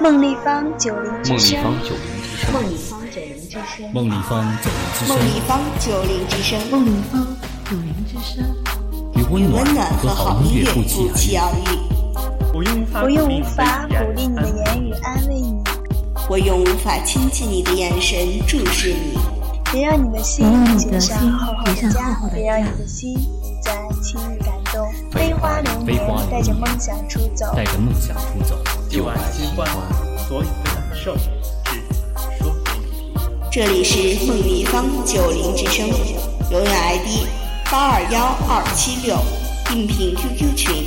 梦立方九零之声，梦立方九零之声，梦立方九零之声，梦立方九零之声，与温暖和好音乐不期而遇。我用无法鼓励你的言语安我用无法亲近你的眼神注视你。别让你的心结上厚厚的痂，别让你的心再轻易感动。飞花流年，带着梦想出走，带着梦想出走，就爱喜欢所有的感受，这里是梦立方九零之声，永远 ID 八二幺二七六，应聘 QQ 群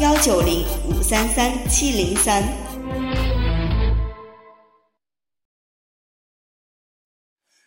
幺九零五三三七零三。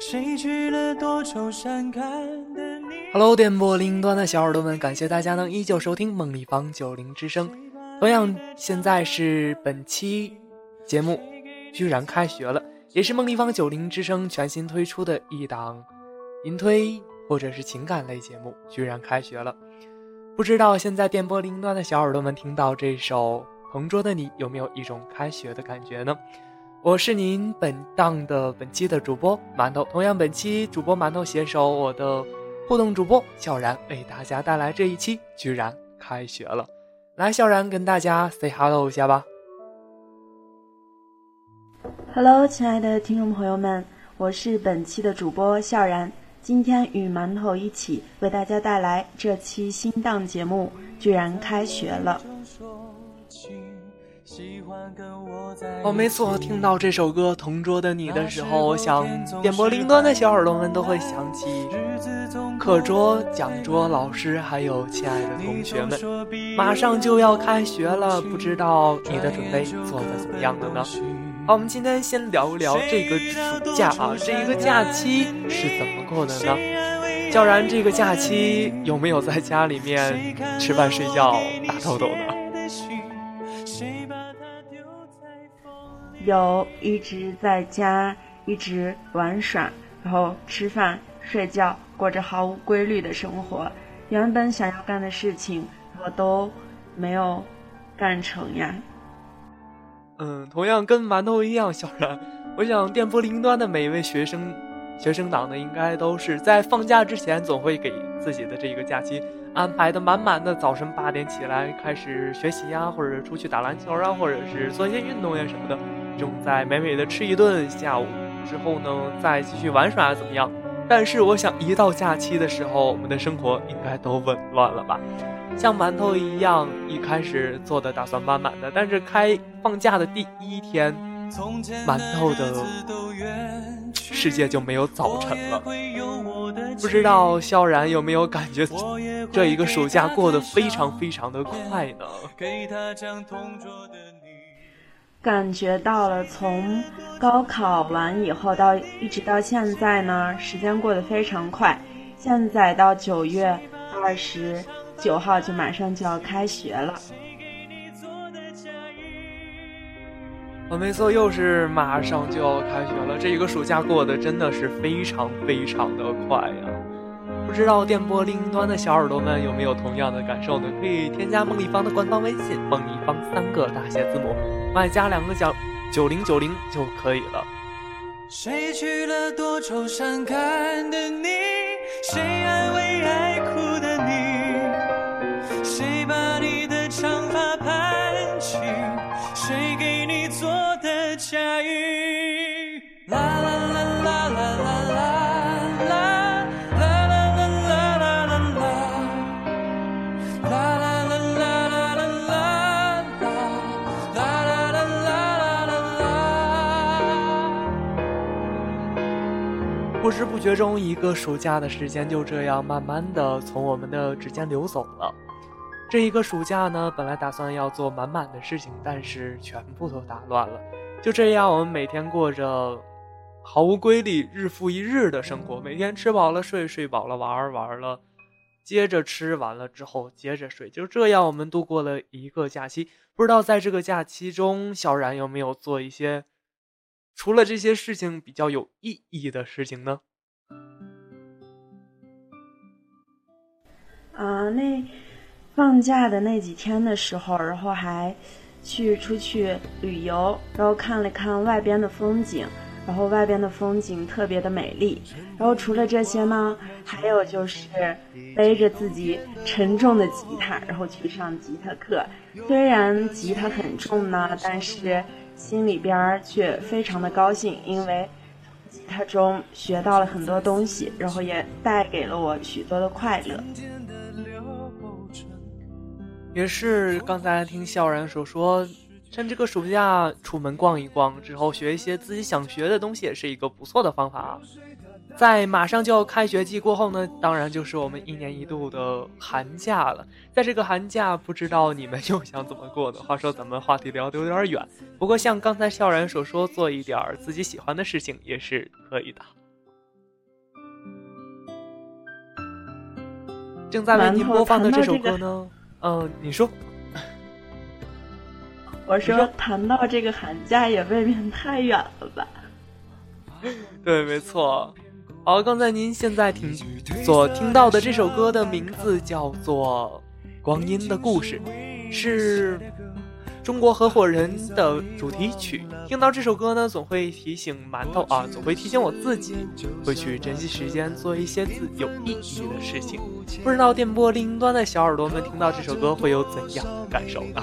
谁去了多愁善感的你？Hello，电波另端的小耳朵们，感谢大家能依旧收听梦立方九零之声。同样，现在是本期节目居然开学了，也是梦立方九零之声全新推出的一档音推或者是情感类节目。居然开学了，不知道现在电波另端的小耳朵们听到这首《同桌的你》，有没有一种开学的感觉呢？我是您本档的本期的主播馒头，同样本期主播馒头携手我的互动主播笑然为大家带来这一期居然开学了，来笑然跟大家 say hello 一下吧。Hello，亲爱的听众朋友们，我是本期的主播笑然，今天与馒头一起为大家带来这期新档节目居然开学了。哦，没错，听到这首歌《同桌的你》的时候，我想点播铃端的小耳朵们都会想起课桌、讲桌、老师，还有亲爱的同学们。马上就要开学了，不知道你的准备做的怎么样了呢？好，我们今天先聊一聊这个暑假啊，这一个假期是怎么过的呢？教然，这个假期有没有在家里面吃饭、睡觉、打豆豆呢？有一直在家一直玩耍，然后吃饭睡觉，过着毫无规律的生活。原本想要干的事情，我都没有干成呀。嗯，同样跟馒头一样，小然，我想电波另端的每一位学生、学生党呢，应该都是在放假之前，总会给自己的这个假期安排的满满的。早晨八点起来开始学习呀，或者出去打篮球啊，或者是做一些运动呀什么的。正在美美的吃一顿，下午之后呢，再继续玩耍怎么样？但是我想，一到假期的时候，我们的生活应该都紊乱了吧？像馒头一样，一开始做的打算满满的，但是开放假的第一天，馒头的世界就没有早晨了。不知道萧然有没有感觉，这一个暑假过得非常非常的快呢？给他讲同桌的感觉到了，从高考完以后到一直到现在呢，时间过得非常快。现在到九月二十九号就马上就要开学了。我没错，又是马上就要开学了。这一个暑假过得真的是非常非常的快呀。不知道电波另一端的小耳朵们有没有同样的感受呢？可以添加梦立方的官方微信“梦立方”三个大写字母，外加两个角九零九零就可以了。谁去了多愁善感的你？谁安慰爱哭觉中，一个暑假的时间就这样慢慢的从我们的指尖流走了。这一个暑假呢，本来打算要做满满的事情，但是全部都打乱了。就这样，我们每天过着毫无规律、日复一日的生活，每天吃饱了睡，睡饱了玩，玩了接着吃，完了之后接着睡，就这样我们度过了一个假期。不知道在这个假期中，小然有没有做一些？除了这些事情比较有意义的事情呢？啊，那放假的那几天的时候，然后还去出去旅游，然后看了看外边的风景，然后外边的风景特别的美丽。然后除了这些呢，还有就是背着自己沉重的吉他，然后去上吉他课。虽然吉他很重呢，但是。心里边却非常的高兴，因为吉他中学到了很多东西，然后也带给了我许多的快乐。也是刚才听小然所说，趁这个暑假出门逛一逛之后，学一些自己想学的东西，也是一个不错的方法啊。在马上就要开学季过后呢，当然就是我们一年一度的寒假了。在这个寒假，不知道你们又想怎么过呢？话说咱们话题聊得有点远，不过像刚才笑然所说，做一点自己喜欢的事情也是可以的。正在为您播放的这首歌呢，嗯，你说。我说谈到这个寒假也未免太远了吧？对，没错。好，刚才您现在听所听到的这首歌的名字叫做《光阴的故事》，是中国合伙人的主题曲。听到这首歌呢，总会提醒馒头啊，总会提醒我自己，会去珍惜时间，做一些自有意义的事情。不知道电波另一端的小耳朵们听到这首歌会有怎样的感受呢？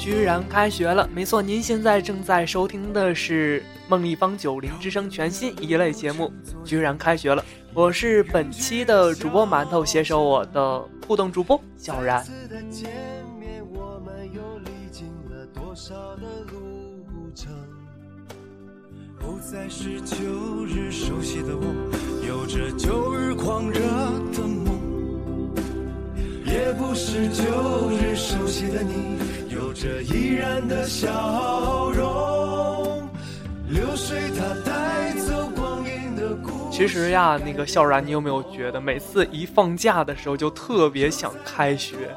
居然开学了！没错，您现在正在收听的是梦立方九零之声全新一类节目。居然开学了，我是本期的主播馒头，携手我的互动主播小然。不再是旧日熟悉的我，有着旧日狂热的梦，也不是旧日熟悉的你。有着依然的笑容，流水它带走光阴的其实呀，那个笑然，你有没有觉得每次一放假的时候就特别想开学？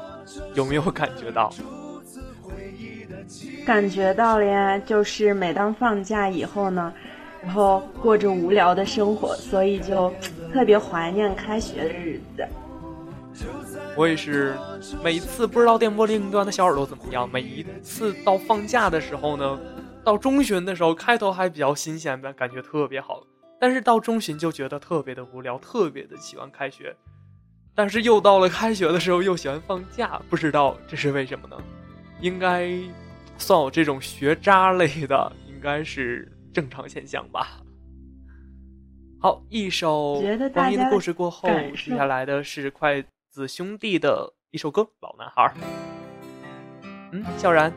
有没有感觉到？感觉到了呀，就是每当放假以后呢，然后过着无聊的生活，所以就特别怀念开学的日子。我也是，每次不知道电波另一端的小耳朵怎么样。每一次到放假的时候呢，到中旬的时候，开头还比较新鲜的感觉特别好，但是到中旬就觉得特别的无聊，特别的喜欢开学。但是又到了开学的时候，又喜欢放假，不知道这是为什么呢？应该算我这种学渣类的，应该是正常现象吧。好，一首光阴的故事过后，接下来的是快。子兄弟的一首歌《老男孩》。嗯，小然，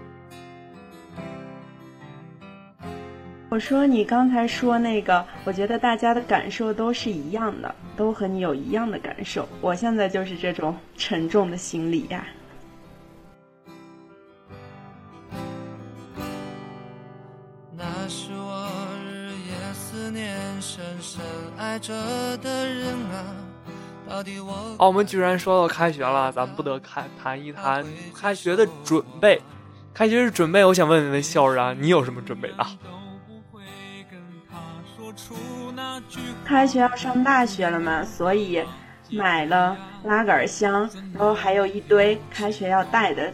我说你刚才说那个，我觉得大家的感受都是一样的，都和你有一样的感受。我现在就是这种沉重的心理呀。那是哦，我们居然说到开学了，咱们不得开谈一谈开学的准备。开学是准备，我想问问笑然，你有什么准备的？开学要上大学了嘛，所以买了拉杆箱，然后还有一堆开学要带的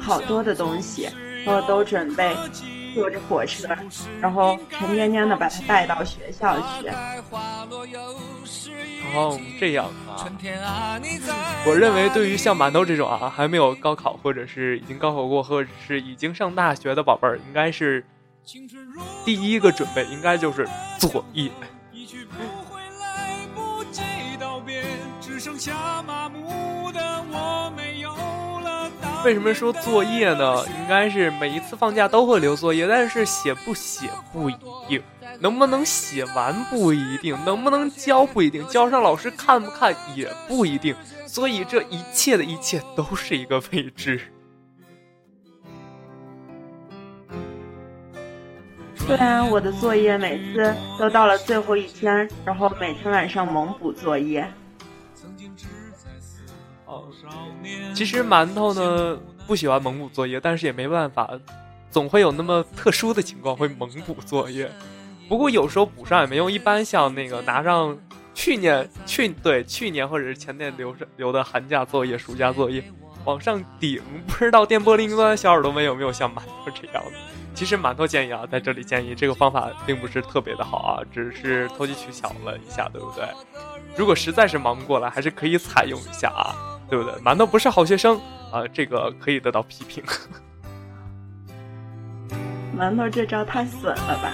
好多的东西，然后都准备坐着火车，然后沉甸甸的把他带到学校去。哦，这样啊。我认为，对于像馒头这种啊，还没有高考，或者是已经高考过，或者是已经上大学的宝贝儿，应该是第一个准备，应该就是作业。为什么说作业呢？应该是每一次放假都会留作业，但是写不写不一定，能不能写完不一定，能不能交不一定，交上老师看不看也不一定，所以这一切的一切都是一个未知。虽然我的作业每次都到了最后一天，然后每天晚上猛补作业。其实馒头呢不喜欢蒙补作业，但是也没办法，总会有那么特殊的情况会蒙补作业。不过有时候补上也没用，一般像那个拿上去年去对去年或者是前年留着留的寒假作业、暑假作业往上顶，不知道电波另一端小耳朵们有没有像馒头这样的？其实馒头建议啊，在这里建议这个方法并不是特别的好啊，只是投机取巧了一下，对不对？如果实在是忙不过来，还是可以采用一下啊。对不对？馒头不是好学生啊，这个可以得到批评。馒头这招太损了吧！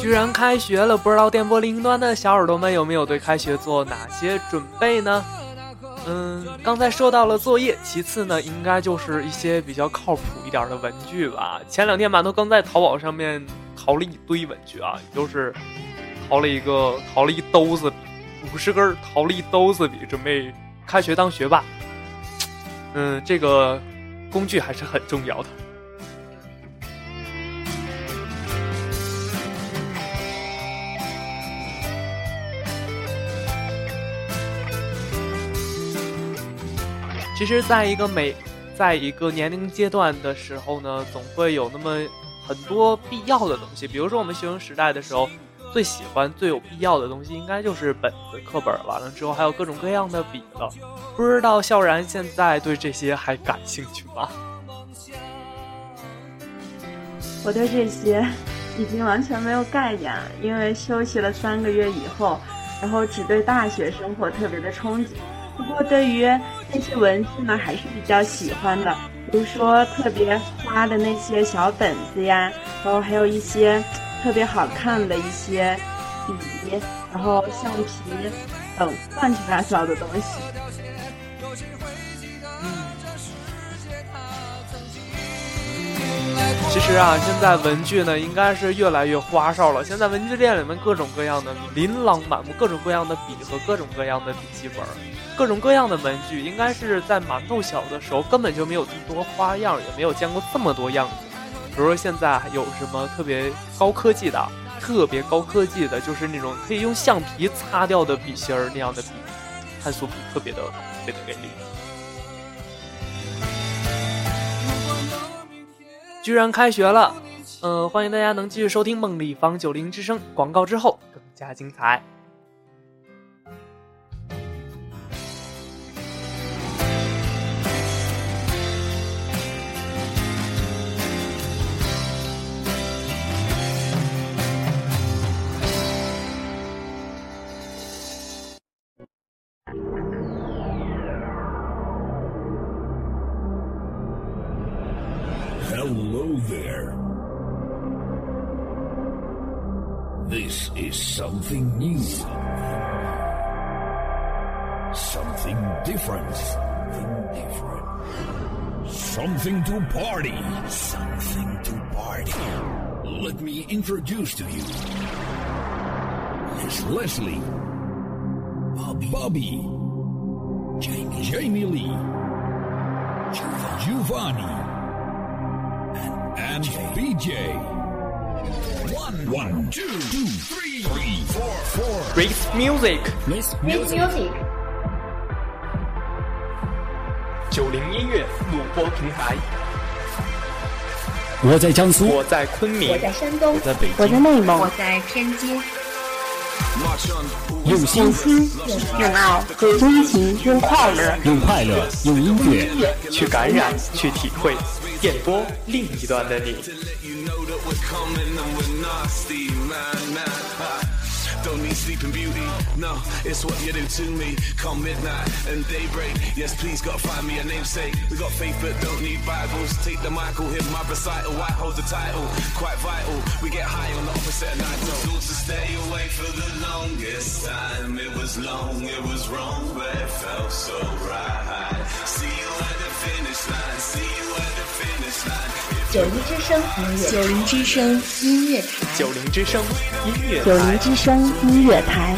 居然开学了，不知道电波另一端的小耳朵们有没有对开学做哪些准备呢？嗯，刚才说到了作业，其次呢，应该就是一些比较靠谱一点的文具吧。前两天馒头刚在淘宝上面淘了一堆文具啊，就是淘了一个淘了一兜子笔，五十根淘了一兜子笔，准备开学当学霸。嗯，这个工具还是很重要的。其实，在一个每，在一个年龄阶段的时候呢，总会有那么很多必要的东西。比如说，我们学生时代的时候，最喜欢、最有必要的东西，应该就是本子、课本。完了之后，还有各种各样的笔了。不知道笑然现在对这些还感兴趣吗？我对这些已经完全没有概念了，因为休息了三个月以后，然后只对大学生活特别的憧憬。不过，对于那些文具呢，还是比较喜欢的。比如说，特别花的那些小本子呀，然后还有一些特别好看的一些笔，然后橡皮等乱七八糟的东西。其实啊，现在文具呢，应该是越来越花哨了。现在文具店里面各种各样的琳琅满目，各种各样的笔和各种各样的笔记本。各种各样的文具，应该是在馒头小的时候根本就没有这么多花样，也没有见过这么多样子。比如说现在有什么特别高科技的，特别高科技的，就是那种可以用橡皮擦掉的笔芯儿那样的笔，碳素笔特别的特别的给力。居然开学了，嗯，欢迎大家能继续收听梦立方九零之声。广告之后更加精彩。Different. Something different. Something to party. Something to party. Let me introduce to you. Miss Leslie. Bobby. Bobby. Jamie. Jamie Lee. Giovanni. Giovanni. And, and BJ. One, one, two, two, three, three, four, four. Race music. Race music. 九零音乐录播平台。我在江苏，我在昆明，我在山东，我在北京，我在内蒙，我在天津。用心，用心，用爱，用真情，用快乐，用快乐，用音乐。去感染，去体会，电波另一端的你。Don't need sleeping beauty, no, it's what you do to me. Come midnight and daybreak, yes, please gotta find me a namesake. We got faith but don't need Bibles. Take the Michael, hit my recital, I hold the title, quite vital. We get high on the opposite of night. Told to stay away for the longest time. It was long, it was wrong, but it felt so right. See you 九零之声音乐九零之声音乐台，九零之声音乐，九零之声音乐台，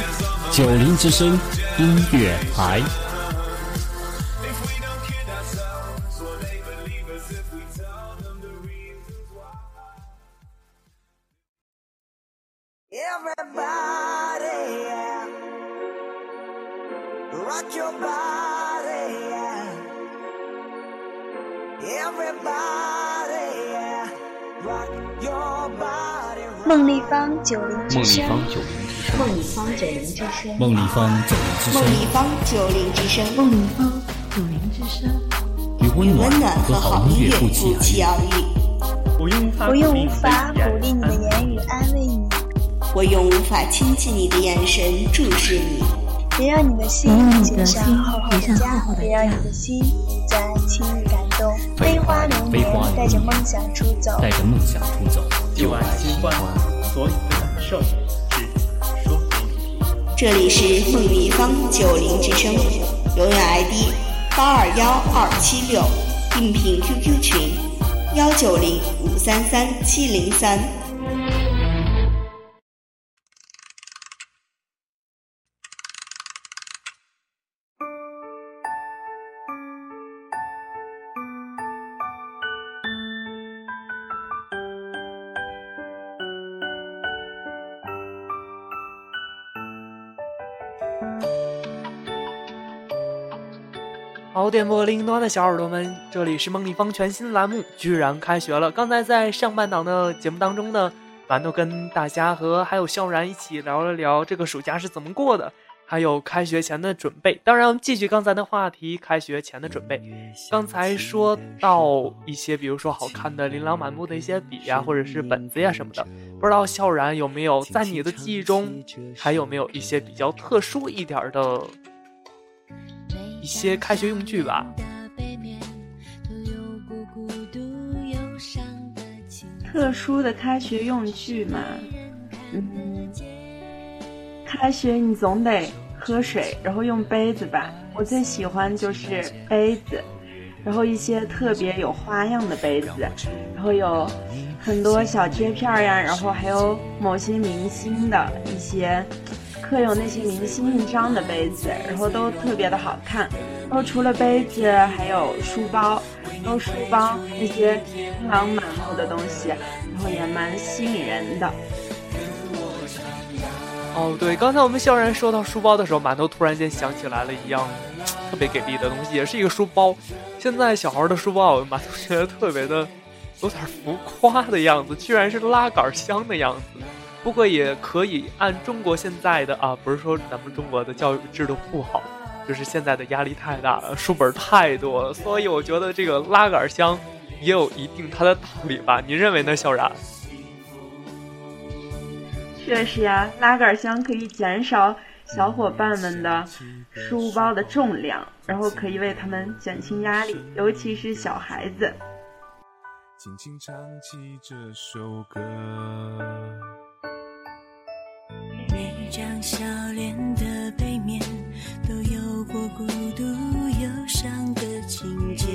九零之声音乐台。九零之声，梦立方九零之声，梦立方九零之声，梦立方九零之声，梦立方九零之声，与温暖和好音乐不期而遇。我用无法鼓励你的言语安慰你，我用无法亲近你的眼神注视你。别让你的心结上厚厚的痂，别让你的心再轻易感动。飞花流年，带着梦想出走，带着梦想出走。旧爱新欢，所有的感受只说。这里是梦立方九零之声，永远 ID 八二幺二七六，应聘 QQ 群幺九零五三三七零三。好，电波另一端的小耳朵们，这里是梦立方全新栏目，居然开学了。刚才在上半档的节目当中呢，馒头跟大家和还有笑然一起聊了聊这个暑假是怎么过的，还有开学前的准备。当然，继续刚才的话题，开学前的准备。刚才说到一些，比如说好看的琳琅满目的一些笔呀，或者是本子呀什么的，不知道笑然有没有在你的记忆中，还有没有一些比较特殊一点的？一些开学用具吧。特殊的开学用具嘛，嗯，开学你总得喝水，然后用杯子吧。我最喜欢就是杯子，然后一些特别有花样的杯子，然后有很多小贴片呀，然后还有某些明星的一些。刻有那些明星印章的杯子，然后都特别的好看。然后除了杯子，还有书包，然后书包那些琳琅满目的东西，然后也蛮吸引人的。哦，对，刚才我们笑然说到书包的时候，馒头突然间想起来了一样特别给力的东西，也是一个书包。现在小孩的书包，馒头觉得特别的有点浮夸的样子，居然是拉杆箱的样子。不过也可以按中国现在的啊，不是说咱们中国的教育制度不好，就是现在的压力太大了，书本太多了，所以我觉得这个拉杆箱也有一定它的道理吧？你认为呢，小然？确实呀，拉杆箱可以减少小伙伴们的书包的重量，然后可以为他们减轻压力，尤其是小孩子。轻轻唱起这首歌。张笑脸的背面都有过孤独忧伤的情节，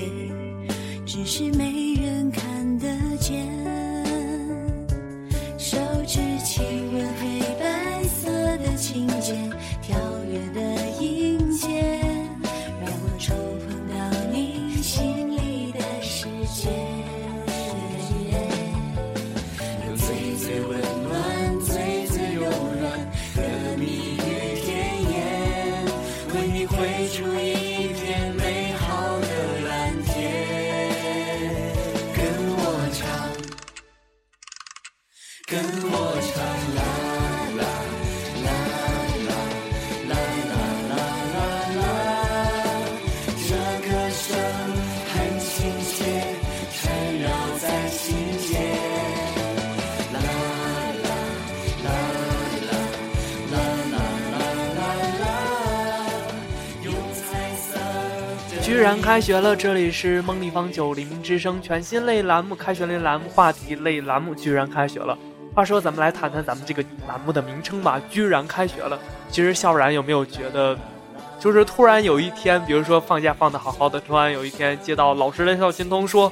只是没居然开学了！这里是梦立方九零之声全新类栏目——开学类栏目话题类栏目。居然开学了！话说，咱们来谈谈咱们这个栏目的名称吧。居然开学了！其实，笑然有没有觉得，就是突然有一天，比如说放假放的好好的，突然有一天接到老师的校讯通说，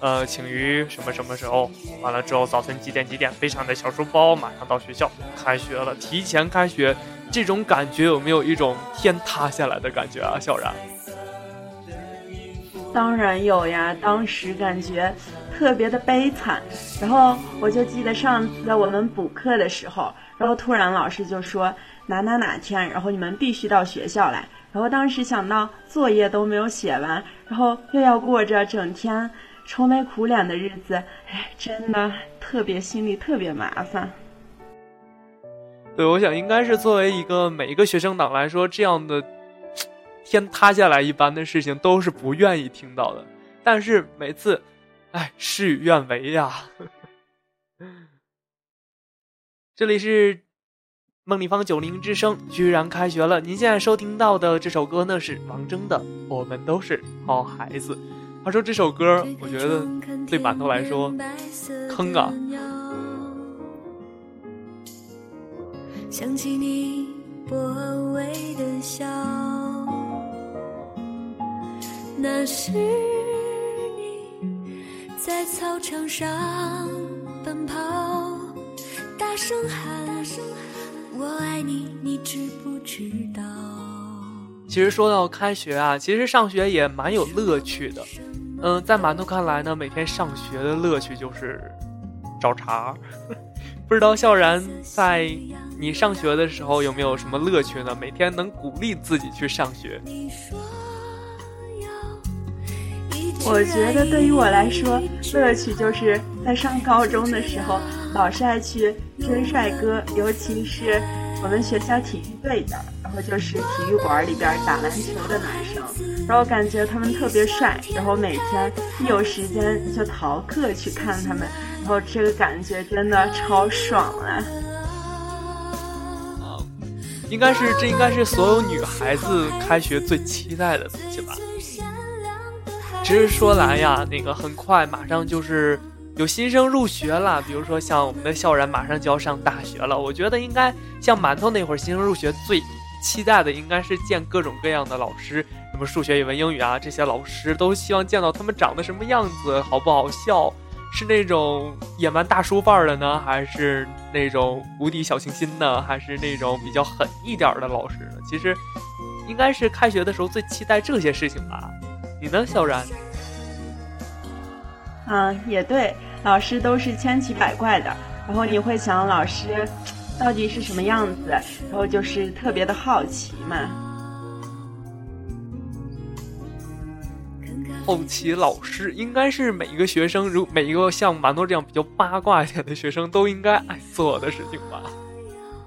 呃，请于什么什么时候？完了之后，早晨几点几点？背上的小书包，马上到学校，开学了，提前开学，这种感觉有没有一种天塌下来的感觉啊？笑然？当然有呀，当时感觉特别的悲惨。然后我就记得上次我们补课的时候，然后突然老师就说哪哪哪天，然后你们必须到学校来。然后当时想到作业都没有写完，然后又要过着整天愁眉苦脸的日子，哎，真的特别心里特别麻烦。对，我想应该是作为一个每一个学生党来说，这样的。天塌下来一般的事情都是不愿意听到的，但是每次，哎，事与愿违呀。这里是梦立方九零之声，居然开学了。您现在收听到的这首歌呢是王铮的《我们都是好孩子》。他说这首歌，我觉得对馒头来说坑啊。想起你薄微的笑。那是你在操场上奔跑，大声喊“我爱你”，你知不知道？其实说到开学啊，其实上学也蛮有乐趣的。嗯，在馒头看来呢，每天上学的乐趣就是找茬。不知道笑然在你上学的时候有没有什么乐趣呢？每天能鼓励自己去上学。我觉得对于我来说，乐趣就是在上高中的时候，老是爱去追帅哥，尤其是我们学校体育队的，然后就是体育馆里边打篮球的男生，然后感觉他们特别帅，然后每天一有时间就逃课去看他们，然后这个感觉真的超爽啊！应该是这应该是所有女孩子开学最期待的东西吧。其实说来呀，那个很快马上就是有新生入学了，比如说像我们的校然马上就要上大学了。我觉得应该像馒头那会儿新生入学最期待的应该是见各种各样的老师，什么数学、语文、英语啊，这些老师都希望见到他们长得什么样子，好不好笑？是那种野蛮大叔范儿的呢，还是那种无敌小清新呢，还是那种比较狠一点的老师呢？其实应该是开学的时候最期待这些事情吧。你呢，小然？嗯，也对，老师都是千奇百怪的，然后你会想老师 到底是什么样子，然后就是特别的好奇嘛。好奇老师应该是每一个学生，如每一个像馒头这样比较八卦一点的学生都应该爱做的事情吧。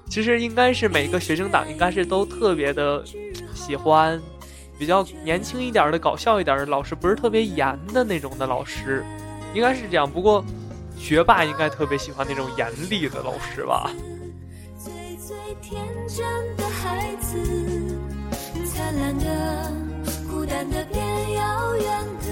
其实应该是每个学生党应该是都特别的喜欢。比较年轻一点的、搞笑一点的老师，不是特别严的那种的老师，应该是这样。不过，学霸应该特别喜欢那种严厉的老师吧。最最天真的孩子，灿烂的、孤单的、变遥远的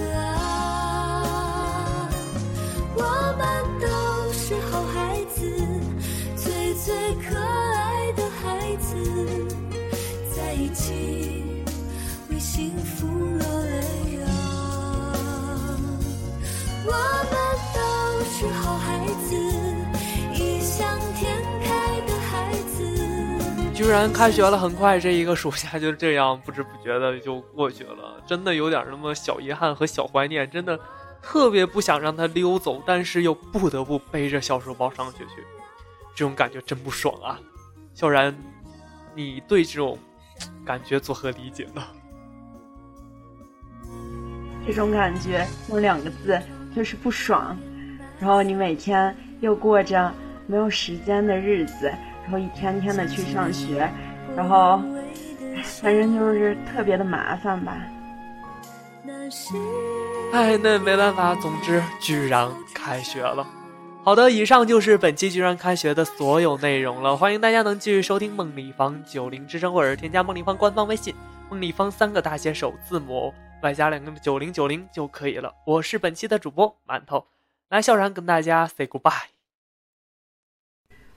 居然开学了，很快这一个暑假就这样不知不觉的就过去了，真的有点那么小遗憾和小怀念，真的特别不想让他溜走，但是又不得不背着小书包上学去，这种感觉真不爽啊！小然，你对这种感觉作何理解呢？这种感觉用两个字就是不爽，然后你每天又过着没有时间的日子，然后一天天的去上学，然后反正就是特别的麻烦吧。哎，那没办法，总之居然开学了。好的，以上就是本期居然开学的所有内容了。欢迎大家能继续收听梦立方九零之声，或者是添加梦立方官方微信梦立方三个大写首字母。外加两个九零九零就可以了。我是本期的主播馒头，来笑然跟大家 say goodbye。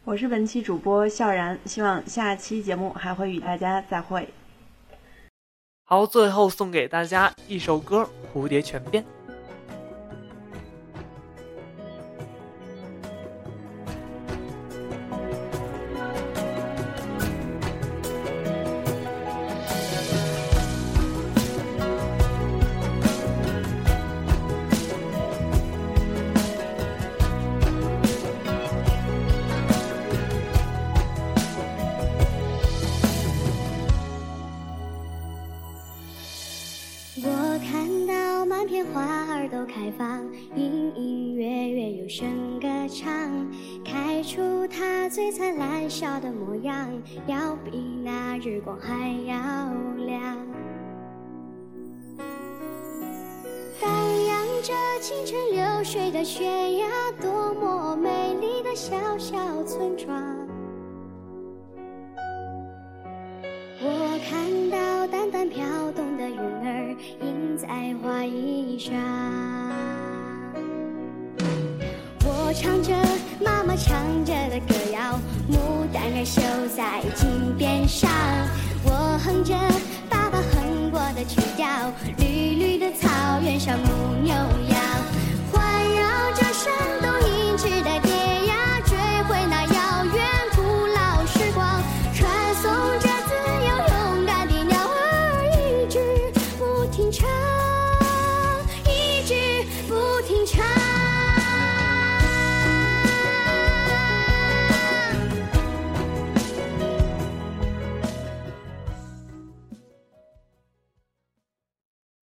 我是本期主播笑然，希望下期节目还会与大家再会。好，最后送给大家一首歌《蝴蝶泉边》。的模样，要比那日光还要亮。荡漾着清晨流水的悬崖，多么美丽的小小村庄。我看到淡淡飘动的云儿，印在花衣上。我唱着妈妈唱着的歌谣，牡丹儿绣在襟边上。我哼着爸爸哼过的曲调，绿绿的草原上牧牛羊，环绕着山东。